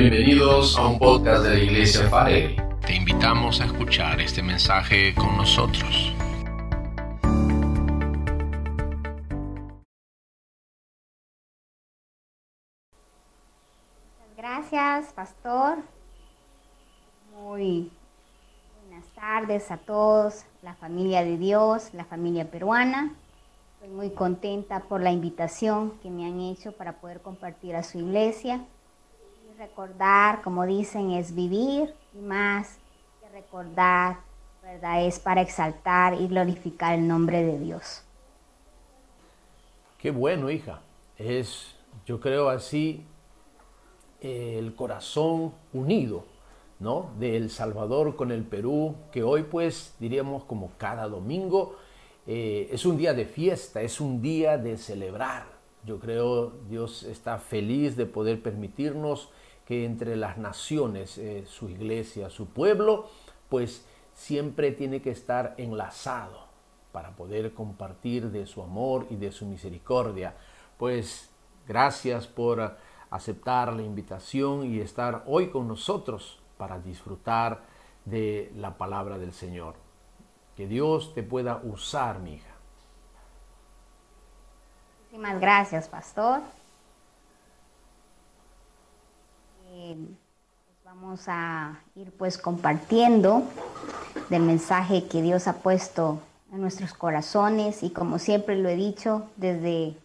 Bienvenidos a un podcast de la Iglesia Farelli. Te invitamos a escuchar este mensaje con nosotros. Gracias, pastor. Muy buenas tardes a todos, la familia de Dios, la familia peruana. Estoy muy contenta por la invitación que me han hecho para poder compartir a su iglesia. Recordar, como dicen, es vivir y más que recordar, ¿verdad? Es para exaltar y glorificar el nombre de Dios. Qué bueno, hija. Es, yo creo así, el corazón unido, ¿no? De El Salvador con el Perú, que hoy pues diríamos como cada domingo eh, es un día de fiesta, es un día de celebrar. Yo creo Dios está feliz de poder permitirnos que entre las naciones, eh, su iglesia, su pueblo, pues siempre tiene que estar enlazado para poder compartir de su amor y de su misericordia. Pues gracias por aceptar la invitación y estar hoy con nosotros para disfrutar de la palabra del Señor. Que Dios te pueda usar, mi hija. Muchísimas gracias, pastor. Eh, pues vamos a ir pues compartiendo del mensaje que Dios ha puesto en nuestros corazones y como siempre lo he dicho desde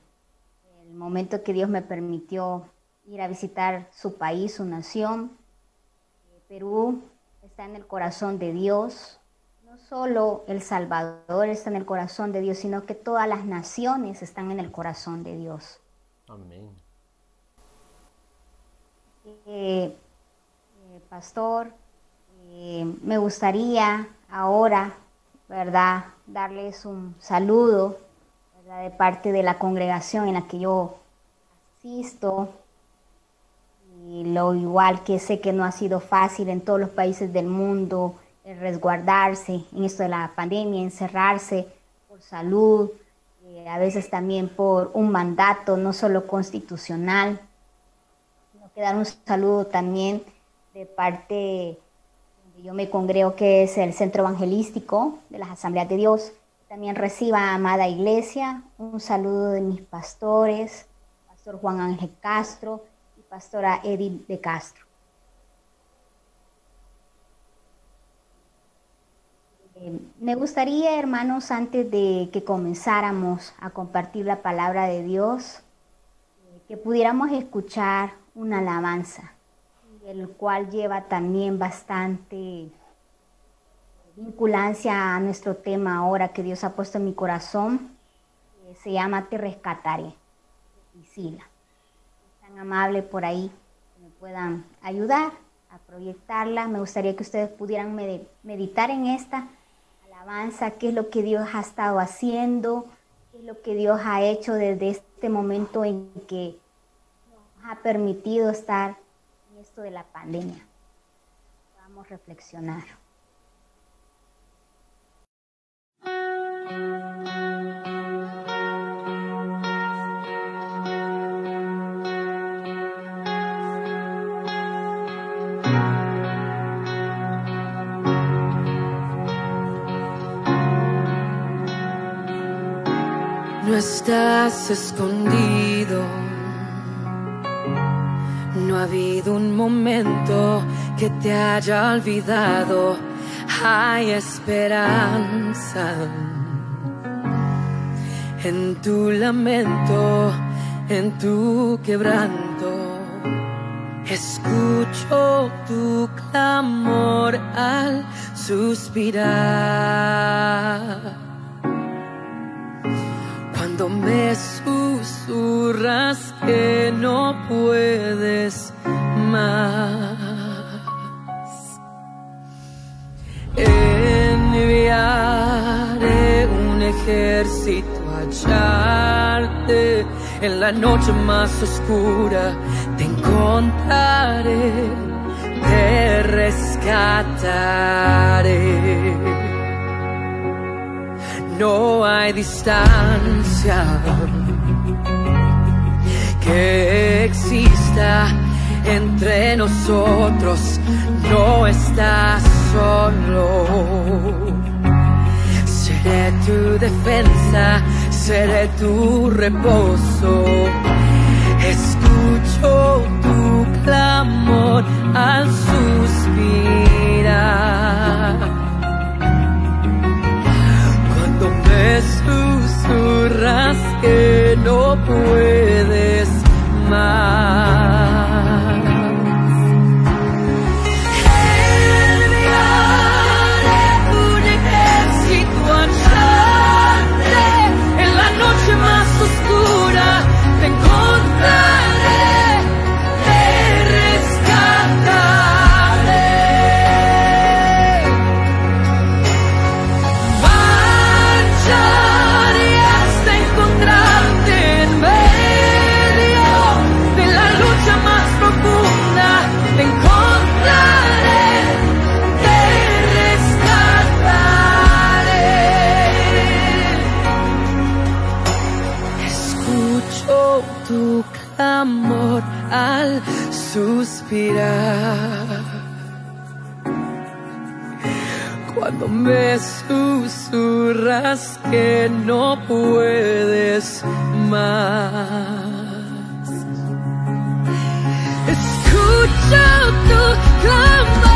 el momento que Dios me permitió ir a visitar su país, su nación, eh, Perú está en el corazón de Dios, no solo El Salvador está en el corazón de Dios, sino que todas las naciones están en el corazón de Dios. Amén. Eh, eh, pastor, eh, me gustaría ahora, ¿verdad?, darles un saludo de parte de la congregación en la que yo asisto. Y lo igual que sé que no ha sido fácil en todos los países del mundo resguardarse en esto de la pandemia, encerrarse por salud, eh, a veces también por un mandato no solo constitucional, sino que dar un saludo también de parte yo me congrego que es el Centro Evangelístico de las Asambleas de Dios. También reciba, amada iglesia, un saludo de mis pastores, Pastor Juan Ángel Castro y Pastora Edith de Castro. Me gustaría, hermanos, antes de que comenzáramos a compartir la palabra de Dios, eh, que pudiéramos escuchar una alabanza, el cual lleva también bastante vinculancia a nuestro tema ahora que Dios ha puesto en mi corazón. se llama Te rescataré, Priscila. Tan amable por ahí que me puedan ayudar a proyectarla. Me gustaría que ustedes pudieran meditar en esta Avanza, qué es lo que Dios ha estado haciendo, qué es lo que Dios ha hecho desde este momento en que nos ha permitido estar en esto de la pandemia. Vamos a reflexionar. Estás escondido. No ha habido un momento que te haya olvidado. Hay esperanza en tu lamento, en tu quebranto. Escucho tu clamor al suspirar cuando me susurras que no puedes más. Enviaré un ejército a hallarte en la noche más oscura. Te encontraré, te rescataré no hay distancia que exista entre nosotros, no estás solo. Seré tu defensa, seré tu reposo. Escucho tu clamor al suspirar susurras que no puedo. tu clamor al suspirar. Cuando me susurras que no puedes más. Escucho tu clamor.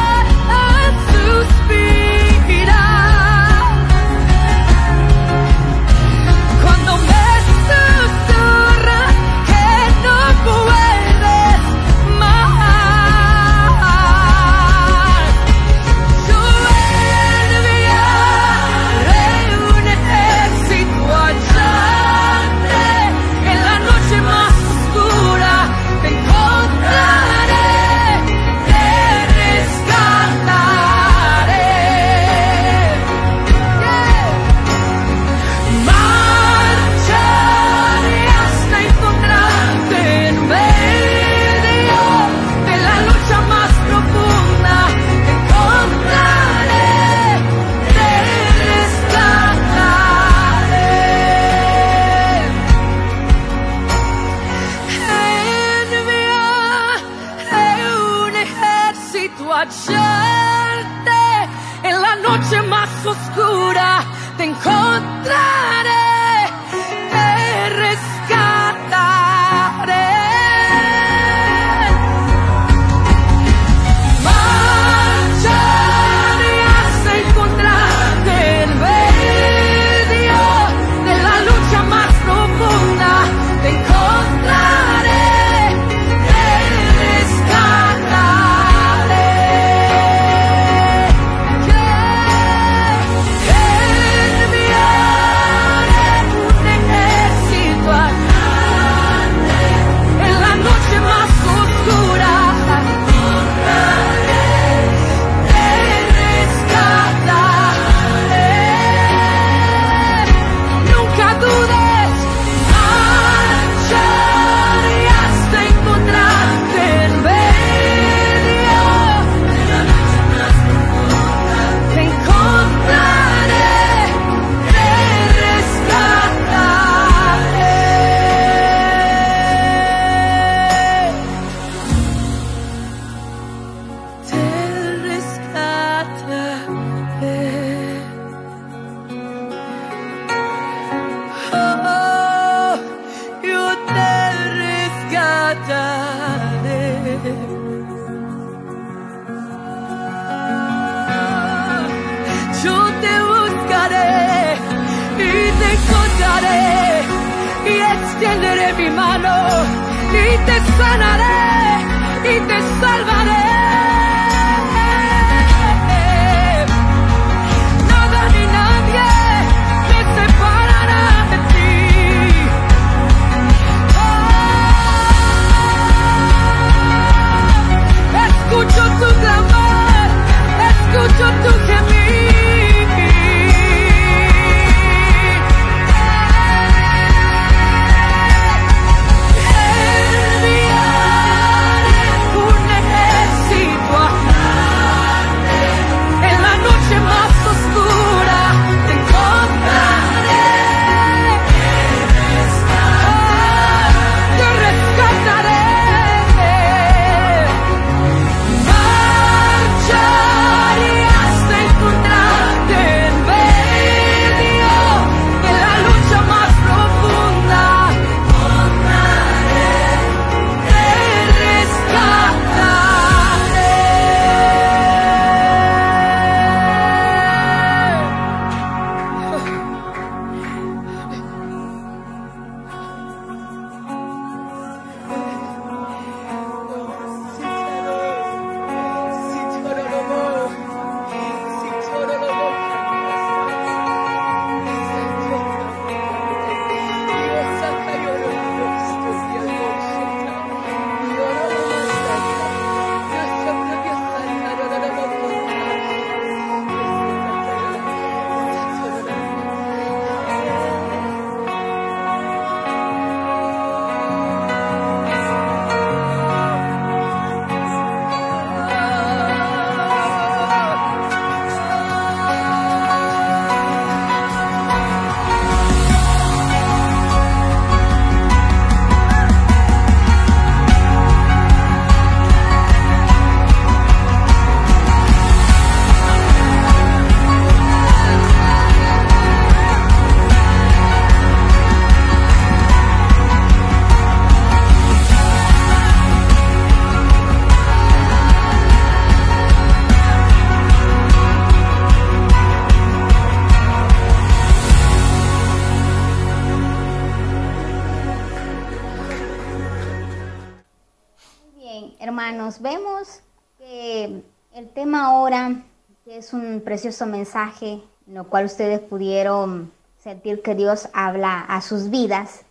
Es un precioso mensaje, en lo cual ustedes pudieron sentir que Dios habla a sus vidas,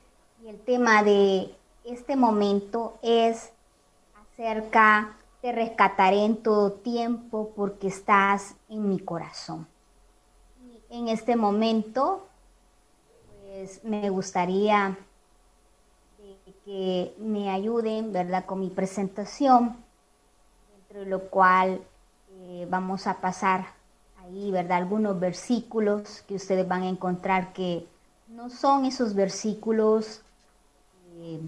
y el tema de este momento es acerca te rescataré en todo tiempo porque estás en mi corazón. Y en este momento, pues me gustaría que me ayuden, ¿verdad?, con mi presentación, dentro de lo cual eh, vamos a pasar ahí, ¿verdad?, algunos versículos que ustedes van a encontrar que no son esos versículos eh,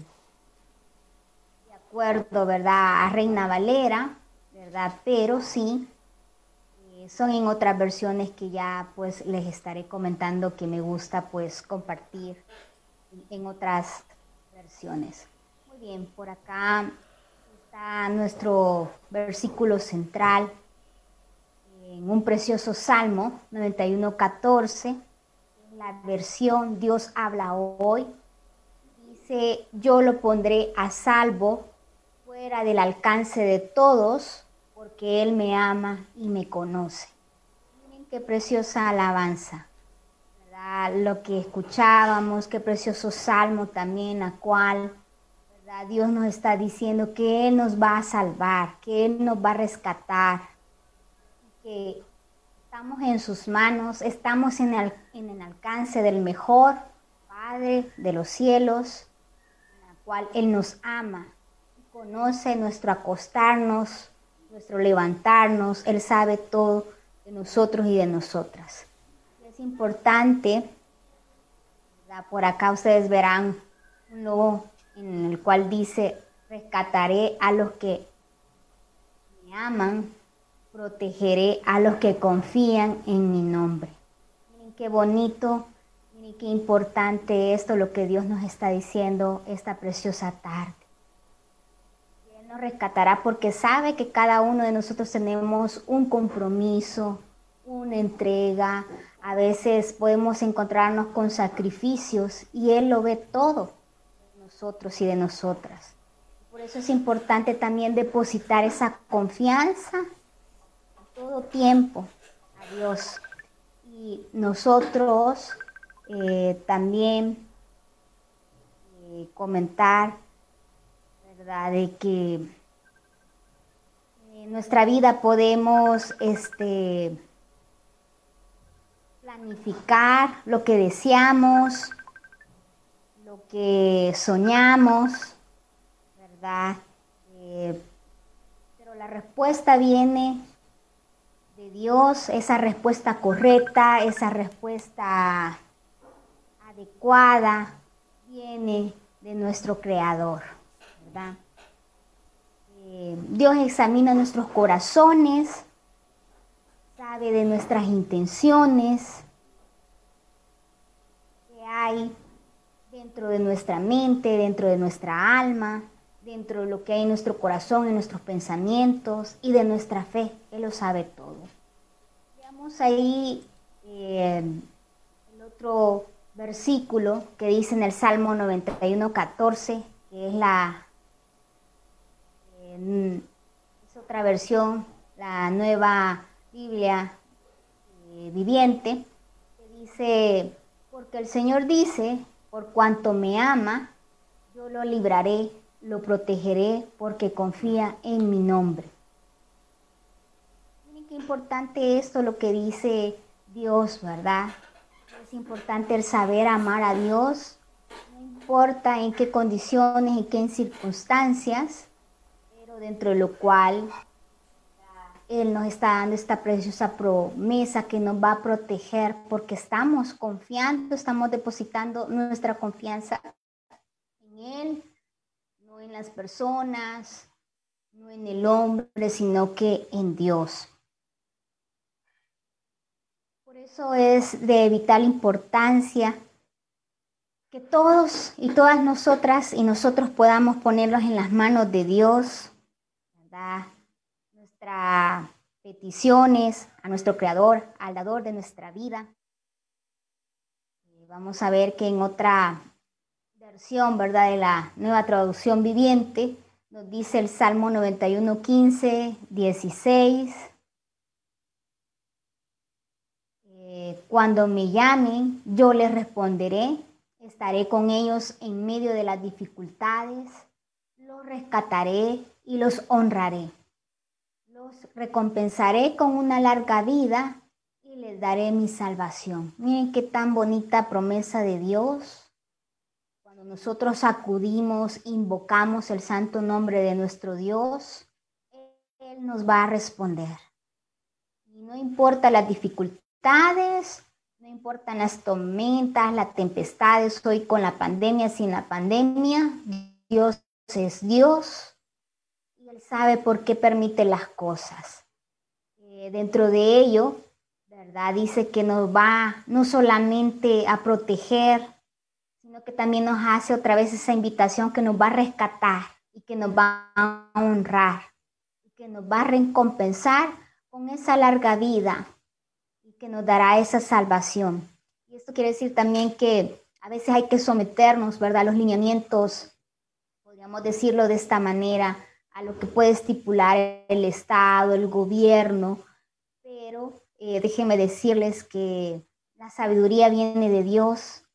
de acuerdo, ¿verdad?, a Reina Valera, ¿verdad?, pero sí eh, son en otras versiones que ya pues les estaré comentando que me gusta pues compartir en otras versiones. Muy bien, por acá está nuestro versículo central en un precioso Salmo 91.14, la versión Dios habla hoy. Dice, yo lo pondré a salvo fuera del alcance de todos, porque Él me ama y me conoce. Miren qué preciosa alabanza lo que escuchábamos, qué precioso salmo también, a cual Dios nos está diciendo que Él nos va a salvar, que Él nos va a rescatar, estamos en sus manos, estamos en el, en el alcance del mejor Padre de los cielos, en la cual Él nos ama, conoce nuestro acostarnos, nuestro levantarnos, Él sabe todo de nosotros y de nosotras. Importante, por acá ustedes verán un logo en el cual dice, rescataré a los que me aman, protegeré a los que confían en mi nombre. Miren qué bonito, miren qué importante esto, lo que Dios nos está diciendo esta preciosa tarde. Él nos rescatará porque sabe que cada uno de nosotros tenemos un compromiso, una entrega, a veces podemos encontrarnos con sacrificios y Él lo ve todo de nosotros y de nosotras. Por eso es importante también depositar esa confianza todo tiempo a Dios. Y nosotros eh, también eh, comentar, ¿verdad? De que en nuestra vida podemos, este, planificar lo que deseamos, lo que soñamos, ¿verdad? Eh, pero la respuesta viene de Dios, esa respuesta correcta, esa respuesta adecuada, viene de nuestro Creador, ¿verdad? Eh, Dios examina nuestros corazones, sabe de nuestras intenciones, que hay dentro de nuestra mente, dentro de nuestra alma, dentro de lo que hay en nuestro corazón, en nuestros pensamientos y de nuestra fe. Él lo sabe todo. Veamos ahí eh, el otro versículo que dice en el Salmo 91, 14, que es la otra versión, la nueva Biblia eh, viviente, que dice, porque el Señor dice, por cuanto me ama, yo lo libraré, lo protegeré, porque confía en mi nombre. Miren qué importante esto, lo que dice Dios, ¿verdad? Es importante el saber amar a Dios, no importa en qué condiciones, en qué circunstancias, pero dentro de lo cual él nos está dando esta preciosa promesa que nos va a proteger porque estamos confiando, estamos depositando nuestra confianza en Él, en las personas, no en el hombre, sino que en Dios. Por eso es de vital importancia que todos y todas nosotras y nosotros podamos ponerlos en las manos de Dios, ¿verdad? nuestras peticiones a nuestro Creador, al dador de nuestra vida. Vamos a ver que en otra ¿verdad? De la nueva traducción viviente, Nos dice el Salmo 91, 15, 16. Eh, cuando me llamen, yo les responderé. Estaré con ellos en medio de las dificultades. Los rescataré y los honraré. Los recompensaré con una larga vida y les daré mi salvación. Miren qué tan bonita promesa de Dios. Cuando nosotros acudimos, invocamos el santo nombre de nuestro Dios, Él nos va a responder. Y no importa las dificultades, no importan las tormentas, las tempestades, hoy con la pandemia, sin la pandemia, Dios es Dios y Él sabe por qué permite las cosas. Eh, dentro de ello, ¿verdad? Dice que nos va no solamente a proteger, sino que también nos hace otra vez esa invitación que nos va a rescatar y que nos va a honrar y que nos va a recompensar con esa larga vida y que nos dará esa salvación. Y esto quiere decir también que a veces hay que someternos, ¿verdad? A los lineamientos, podríamos decirlo de esta manera, a lo que puede estipular el Estado, el gobierno, pero eh, déjenme decirles que la sabiduría viene de Dios.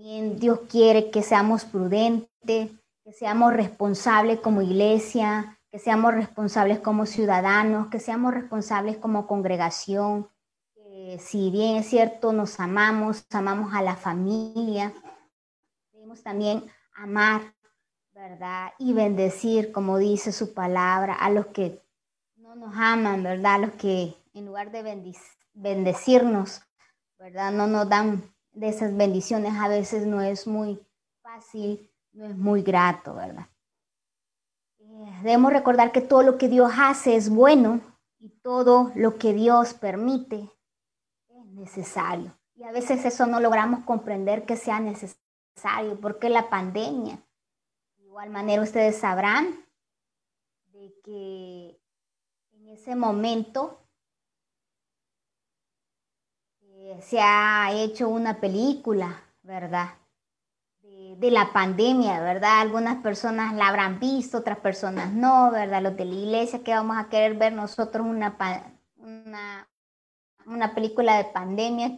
Dios quiere que seamos prudentes, que seamos responsables como iglesia, que seamos responsables como ciudadanos, que seamos responsables como congregación. si bien es cierto, nos amamos, amamos a la familia, debemos también amar, ¿verdad? Y bendecir, como dice su palabra, a los que no nos aman, ¿verdad? A los que en lugar de bendecirnos, ¿verdad? No nos dan de esas bendiciones, a veces no es muy fácil, no es muy grato, ¿verdad? Eh, debemos recordar que todo lo que Dios hace es bueno y todo lo que Dios permite es necesario. Y a veces eso no logramos comprender que sea necesario, porque la pandemia, de igual manera ustedes sabrán de que en ese momento se ha hecho una película, ¿verdad? De, la pandemia, ¿verdad? Algunas personas la habrán visto, otras personas no, ¿verdad? Los de la iglesia que vamos a querer ver nosotros una, una, una película de pandemia,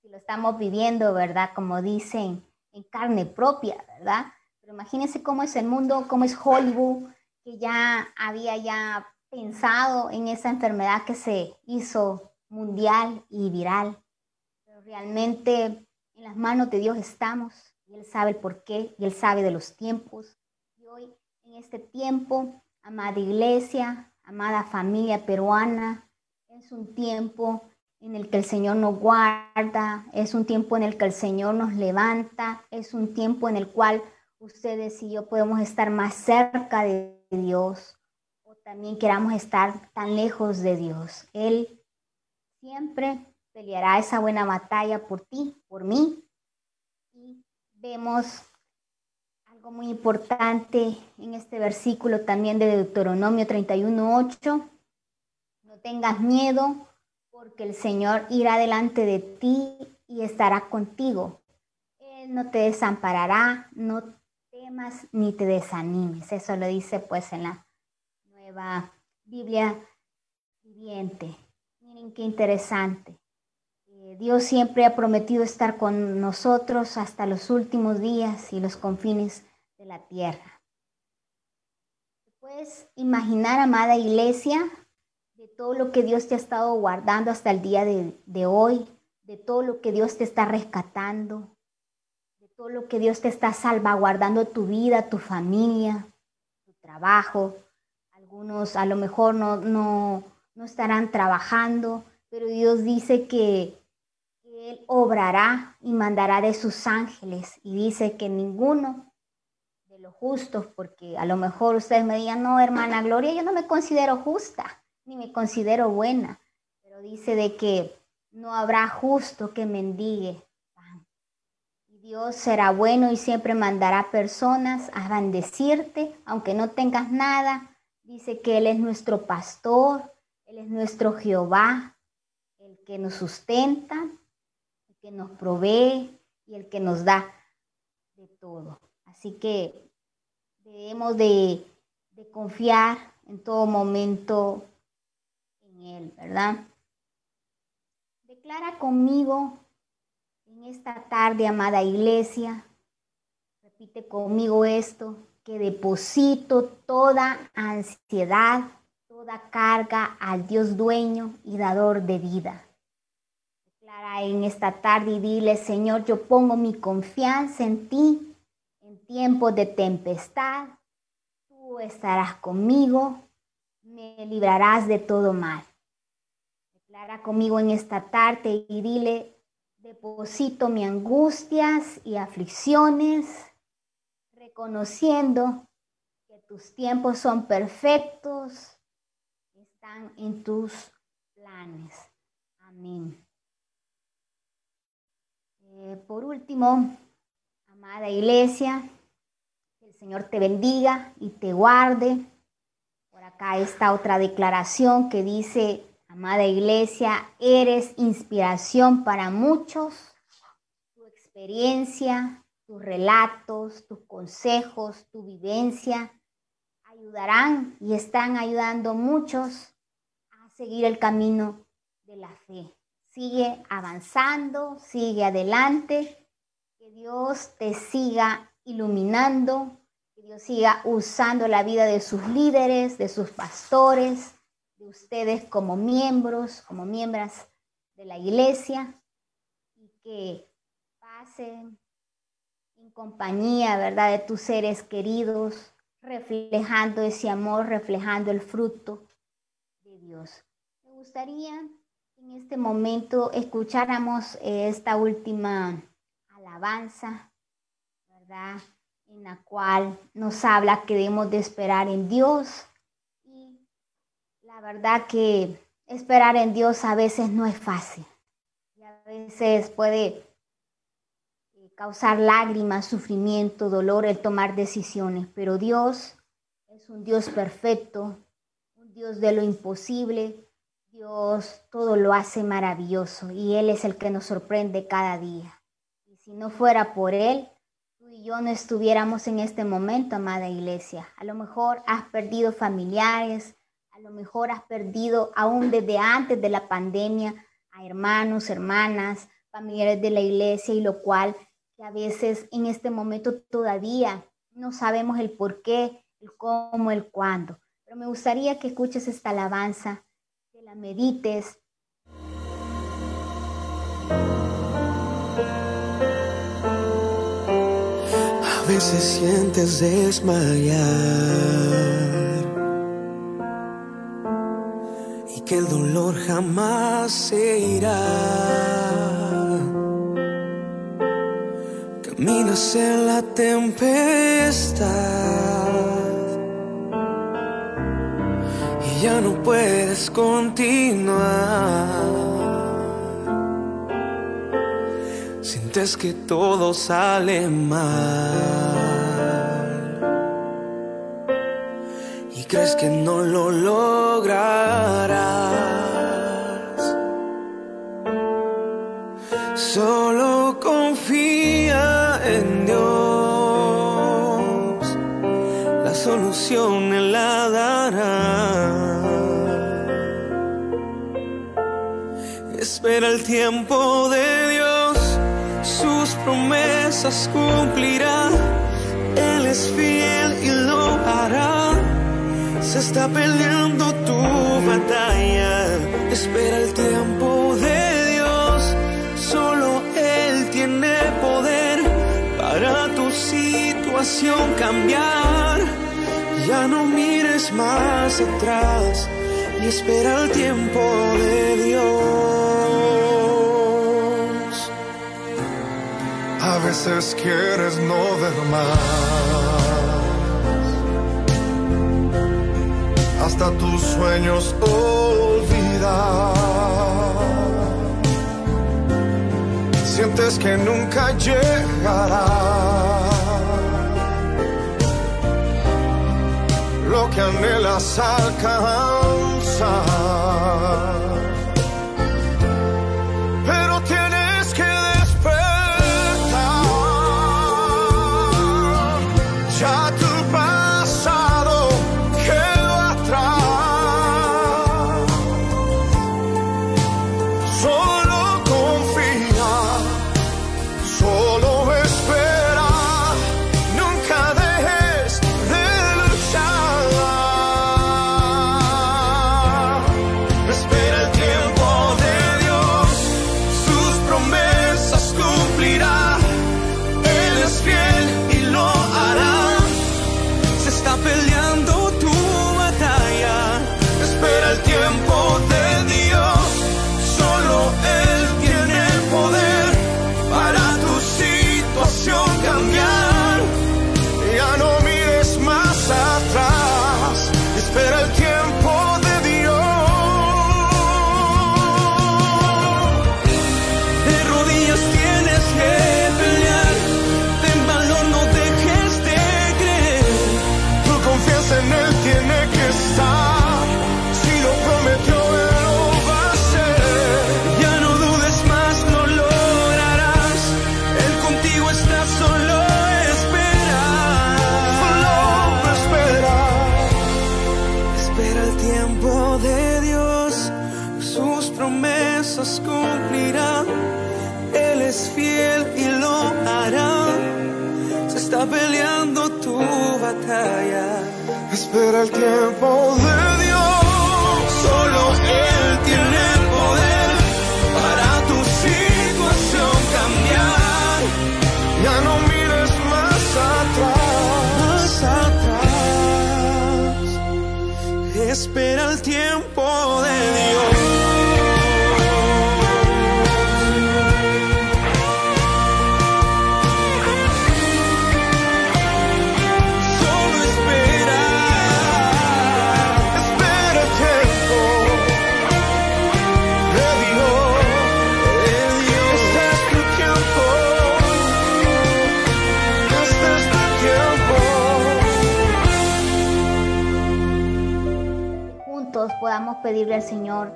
si lo estamos viviendo, ¿verdad? Como dicen, en carne propia, ¿verdad? Pero imagínense cómo es el mundo, cómo es Hollywood, que ya había ya pensado en esa enfermedad que se hizo mundial y viral realmente en las manos de Dios estamos y Él sabe el por qué y Él sabe de los tiempos. Y hoy, en este tiempo, amada iglesia, amada familia peruana, es un tiempo en el que el Señor nos guarda, es un tiempo en el que el Señor nos levanta, es un tiempo en el cual ustedes y yo podemos estar más cerca de Dios o también queramos estar tan lejos de Dios. Él siempre peleará esa buena batalla por ti, por mí. Y vemos algo muy importante en este versículo también de Deuteronomio 31.8. No tengas miedo porque el Señor irá delante de ti y estará contigo. Él no te desamparará, no temas ni te desanimes. Eso lo dice pues en la nueva Biblia viviente. Miren qué interesante. Dios siempre ha prometido estar con nosotros hasta los últimos días y los confines de la tierra. Puedes imaginar, amada iglesia, de todo lo que Dios te ha estado guardando hasta el día de, hoy, de todo lo que Dios te está rescatando, de todo lo que Dios te está salvaguardando tu vida, tu familia, tu trabajo. Algunos a lo mejor no, no, no estarán trabajando, pero Dios dice que obrará y mandará de sus ángeles. Y dice que ninguno de los justos, porque a lo mejor ustedes me digan, no, hermana Gloria, yo no me considero justa, ni me considero buena. Pero dice de que no habrá justo que mendigue Dios será bueno y siempre mandará personas a bendecirte, aunque no tengas nada. Dice que Él es nuestro pastor, Él es nuestro Jehová, el que nos sustenta, que nos provee y el que nos da de todo. Así que debemos de, confiar en todo momento en Él, ¿verdad? Declara conmigo en esta tarde, amada iglesia, repite conmigo esto, que deposito toda ansiedad, toda carga al Dios dueño y dador de vida. En esta tarde y dile, Señor, yo pongo mi confianza en ti en tiempos de tempestad. Tú estarás conmigo, me librarás de todo mal. Declara conmigo en esta tarde y dile, deposito mis angustias y aflicciones, reconociendo que tus tiempos son perfectos, están en tus planes. Amén. Eh, por último, amada iglesia, que el Señor te bendiga y te guarde. Por acá está otra declaración que dice, amada iglesia, eres inspiración para muchos. Tu experiencia, tus relatos, tus consejos, tu vivencia ayudarán y están ayudando muchos a seguir el camino de la fe. Sigue avanzando, sigue adelante, que Dios te siga iluminando, que Dios siga usando la vida de sus líderes, de sus pastores, de ustedes como miembros, como miembros de la iglesia, y que pasen en compañía, ¿verdad?, de tus seres queridos, reflejando ese amor, reflejando el fruto de Dios. Me gustaría en este momento escucháramos esta última alabanza, ¿verdad? En la cual nos habla que debemos de esperar en Dios. Y la verdad que esperar en Dios a veces no es fácil. Y a veces puede causar lágrimas, sufrimiento, dolor el tomar decisiones, pero Dios es un Dios perfecto, un Dios de lo imposible. Dios todo lo hace maravilloso y Él es el que nos sorprende cada día. Y si no fuera por Él, tú y yo no estuviéramos en este momento, amada iglesia. A lo mejor has perdido familiares, a lo mejor has perdido aún desde antes de la pandemia a hermanos, hermanas, familiares de la iglesia y lo cual que a veces en este momento todavía no sabemos el por qué, el cómo, el cuándo. Pero me gustaría que escuches esta alabanza, medites. A veces sientes desmayar y que el dolor jamás se irá. Caminas en la tempestad ya no puedes continuar. Sientes que todo sale mal y crees que no lo lograrás. Solo confía en Dios, la solución Espera el tiempo de Dios, sus promesas cumplirá. Él es fiel y lo hará. Se está peleando tu batalla. Espera el tiempo de Dios. Solo Él tiene poder para tu situación cambiar. Ya no mires más atrás y espera el tiempo de Dios. Veces quieres no ver más. Hasta tus sueños olvidar. Sientes que nunca llegará. Lo que anhelas alcanzar. El tiempo de pedirle al Señor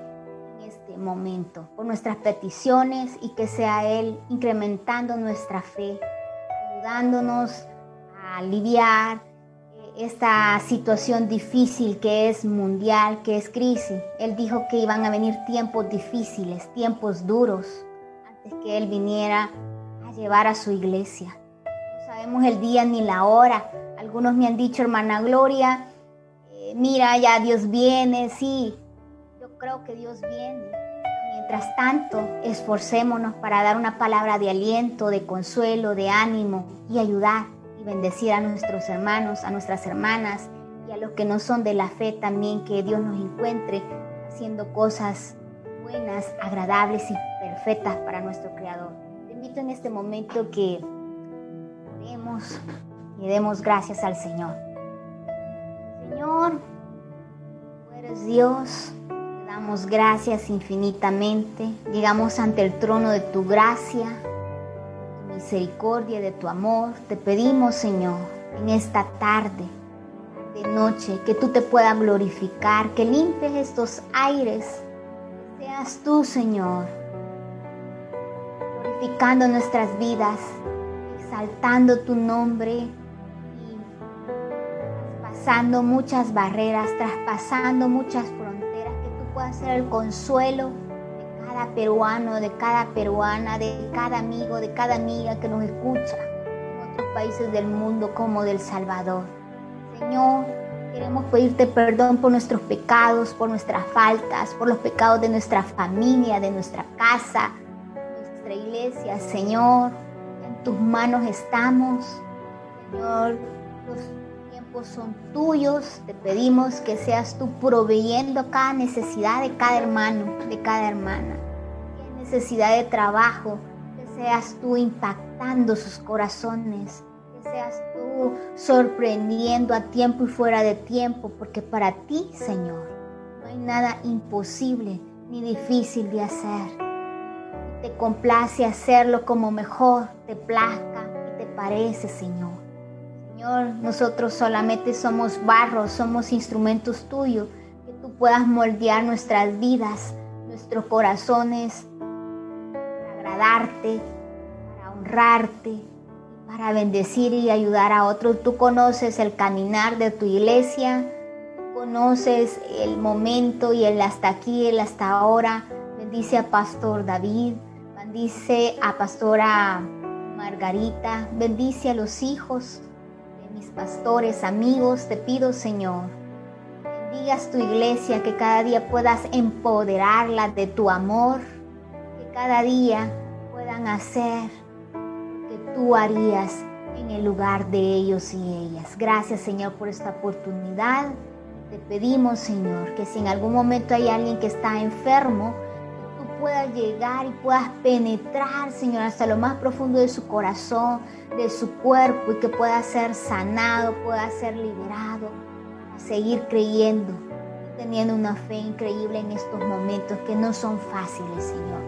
en este momento por nuestras peticiones y que sea Él incrementando nuestra fe, ayudándonos a aliviar eh, esta situación difícil que es mundial, que es crisis. Él dijo que iban a venir tiempos difíciles, tiempos duros, antes que Él viniera a llevar a su iglesia. No sabemos el día ni la hora. Algunos me han dicho, hermana Gloria, eh, mira, ya Dios viene, sí, creo que Dios viene. Mientras tanto, esforcémonos para dar una palabra de aliento, de consuelo, de ánimo y ayudar y bendecir a nuestros hermanos, a nuestras hermanas y a los que no son de la fe también, que Dios nos encuentre haciendo cosas buenas, agradables y perfectas para nuestro Creador. Te invito en este momento que oremos y demos gracias al Señor. Señor, tú eres Dios, damos gracias infinitamente. Llegamos ante el trono de tu gracia, tu misericordia, de tu amor. Te pedimos, Señor, en esta tarde, de noche, que tú te puedas glorificar, que limpies estos aires. Seas tú, Señor, glorificando nuestras vidas, exaltando tu nombre traspasando muchas barreras, traspasando muchas fronteras, puedas ser el consuelo de cada peruano, de cada peruana, de cada amigo, de cada amiga que nos escucha en otros países del mundo como del Salvador. Señor, queremos pedirte perdón por nuestros pecados, por nuestras faltas, por los pecados de nuestra familia, de nuestra casa, nuestra iglesia. Señor, en tus manos estamos. Señor, los tiempos son tuyos. Te pedimos que seas tú proveyendo cada necesidad de cada hermano, de cada hermana. Qué necesidad de trabajo, que seas tú impactando sus corazones. Que seas tú sorprendiendo a tiempo y fuera de tiempo, porque para ti, Señor, no hay nada imposible ni difícil de hacer. Te complace hacerlo como mejor te plazca y te parece, Señor. Señor, nosotros solamente somos barro, somos instrumentos tuyos, que tú puedas moldear nuestras vidas, nuestros corazones, para agradarte, para honrarte, para bendecir y ayudar a otros. Tú conoces el caminar de tu iglesia, conoces el momento y el hasta aquí, el hasta ahora. Bendice a Pastor David, bendice a Pastora Margarita, bendice a los hijos mis pastores, amigos. Te pido, Señor, bendigas tu iglesia, que cada día puedas empoderarla de tu amor, que cada día puedan hacer que tú harías en el lugar de ellos y ellas. Gracias Señor por esta oportunidad. Te pedimos Señor que si en algún momento hay alguien que está enfermo, puedas llegar y puedas penetrar Señor hasta lo más profundo de su corazón, de su cuerpo y que pueda ser sanado, pueda ser liberado, seguir creyendo teniendo una fe increíble en estos momentos que no son fáciles Señor.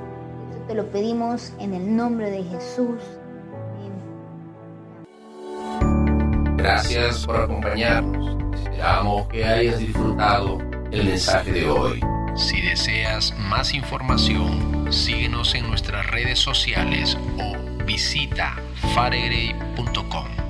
Eso te lo pedimos en el nombre de Jesús. Gracias por acompañarnos. Esperamos que hayas disfrutado el mensaje de hoy. Si deseas más información, síguenos en nuestras redes sociales o visita faregrey.com.